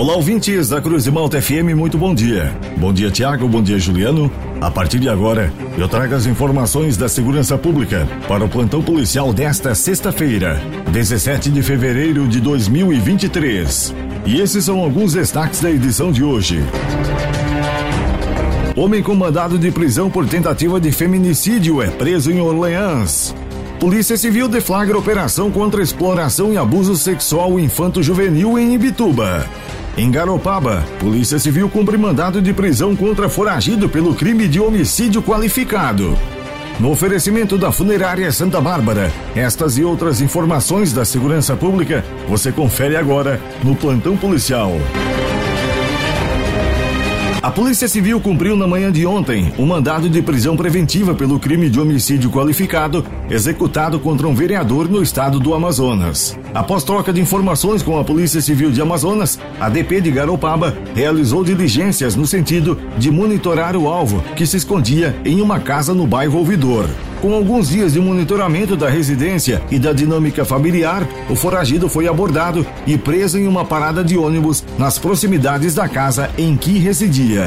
Olá, ouvintes da Cruz de Malta FM, muito bom dia. Bom dia, Tiago, bom dia, Juliano. A partir de agora, eu trago as informações da segurança pública para o plantão policial desta sexta-feira, 17 de fevereiro de 2023. E esses são alguns destaques da edição de hoje. Homem com mandado de prisão por tentativa de feminicídio é preso em Orleans. Polícia Civil deflagra operação contra exploração e abuso sexual infanto-juvenil em Ibituba. Em Garopaba, Polícia Civil cumpre mandado de prisão contra foragido pelo crime de homicídio qualificado. No oferecimento da Funerária Santa Bárbara, estas e outras informações da segurança pública você confere agora no Plantão Policial. A Polícia Civil cumpriu na manhã de ontem um mandado de prisão preventiva pelo crime de homicídio qualificado executado contra um vereador no estado do Amazonas. Após troca de informações com a Polícia Civil de Amazonas, a DP de Garopaba realizou diligências no sentido de monitorar o alvo, que se escondia em uma casa no bairro Ouvidor. Com alguns dias de monitoramento da residência e da dinâmica familiar, o foragido foi abordado e preso em uma parada de ônibus nas proximidades da casa em que residia.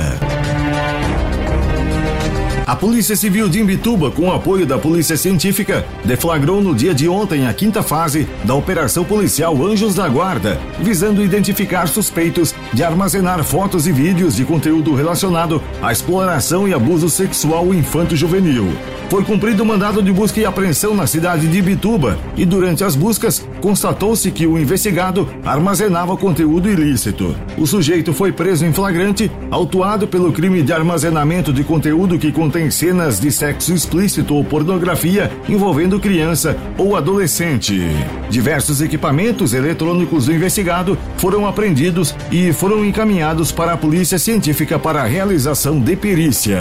A Polícia Civil de Imbituba, com o apoio da Polícia Científica, deflagrou no dia de ontem a quinta fase da Operação Policial Anjos da Guarda, visando identificar suspeitos de armazenar fotos e vídeos de conteúdo relacionado à exploração e abuso sexual infanto-juvenil. Foi cumprido o mandado de busca e apreensão na cidade de Ibituba e durante as buscas constatou-se que o investigado armazenava conteúdo ilícito. O sujeito foi preso em flagrante, autuado pelo crime de armazenamento de conteúdo que contém cenas de sexo explícito ou pornografia envolvendo criança ou adolescente. Diversos equipamentos eletrônicos do investigado foram apreendidos e foram encaminhados para a Polícia Científica para a realização de perícia.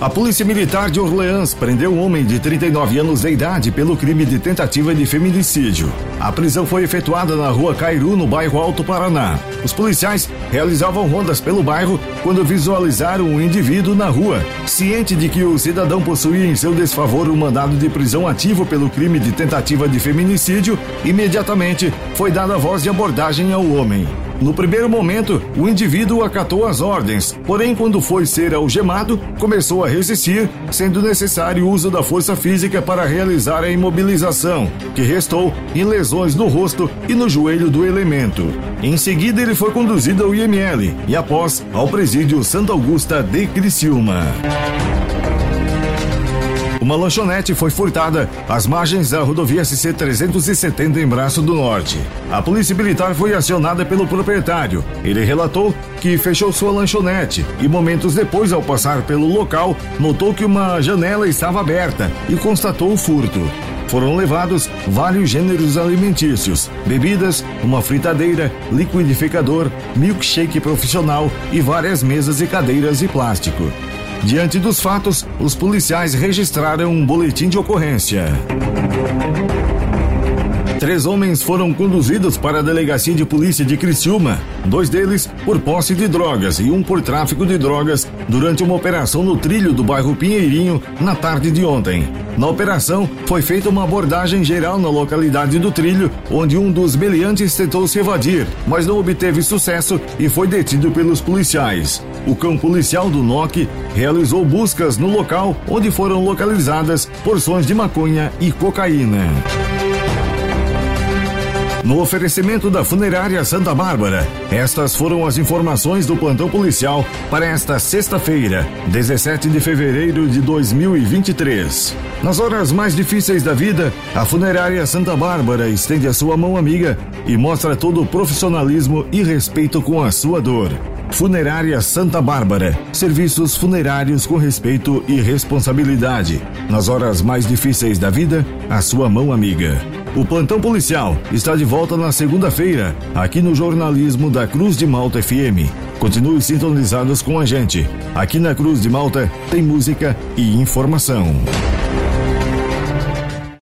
A Polícia Militar de Orleans prendeu um homem de 39 anos de idade pelo crime de tentativa de feminicídio. A prisão foi efetuada na rua Cairu, no bairro Alto Paraná. Os policiais realizavam rondas pelo bairro quando visualizaram um indivíduo na rua. Ciente de que o cidadão possuía em seu desfavor um mandado de prisão ativo pelo crime de tentativa de feminicídio, imediatamente foi dada voz de abordagem ao homem. No primeiro momento, o indivíduo acatou as ordens, porém, quando foi ser algemado, começou a resistir, sendo necessário o uso da força física para realizar a imobilização, que restou em lesões no rosto e no joelho do elemento. Em seguida, ele foi conduzido ao IML e, após, ao presídio Santa Augusta de Criciúma. Uma lanchonete foi furtada às margens da rodovia SC 370 em Braço do Norte. A polícia militar foi acionada pelo proprietário. Ele relatou que fechou sua lanchonete e momentos depois, ao passar pelo local, notou que uma janela estava aberta e constatou o furto. Foram levados vários gêneros alimentícios, bebidas, uma fritadeira, liquidificador, milkshake profissional e várias mesas e cadeiras de plástico. Diante dos fatos, os policiais registraram um boletim de ocorrência. Três homens foram conduzidos para a delegacia de polícia de Criciúma, dois deles por posse de drogas e um por tráfico de drogas durante uma operação no trilho do bairro Pinheirinho na tarde de ontem. Na operação, foi feita uma abordagem geral na localidade do trilho, onde um dos meliantes tentou se evadir, mas não obteve sucesso e foi detido pelos policiais. O cão policial do NOC realizou buscas no local onde foram localizadas porções de maconha e cocaína. No oferecimento da Funerária Santa Bárbara, estas foram as informações do plantão policial para esta sexta-feira, 17 de fevereiro de 2023. Nas horas mais difíceis da vida, a Funerária Santa Bárbara estende a sua mão amiga e mostra todo o profissionalismo e respeito com a sua dor. Funerária Santa Bárbara. Serviços funerários com respeito e responsabilidade. Nas horas mais difíceis da vida, a sua mão amiga. O plantão policial está de volta na segunda-feira, aqui no jornalismo da Cruz de Malta FM. Continue sintonizados com a gente. Aqui na Cruz de Malta tem música e informação.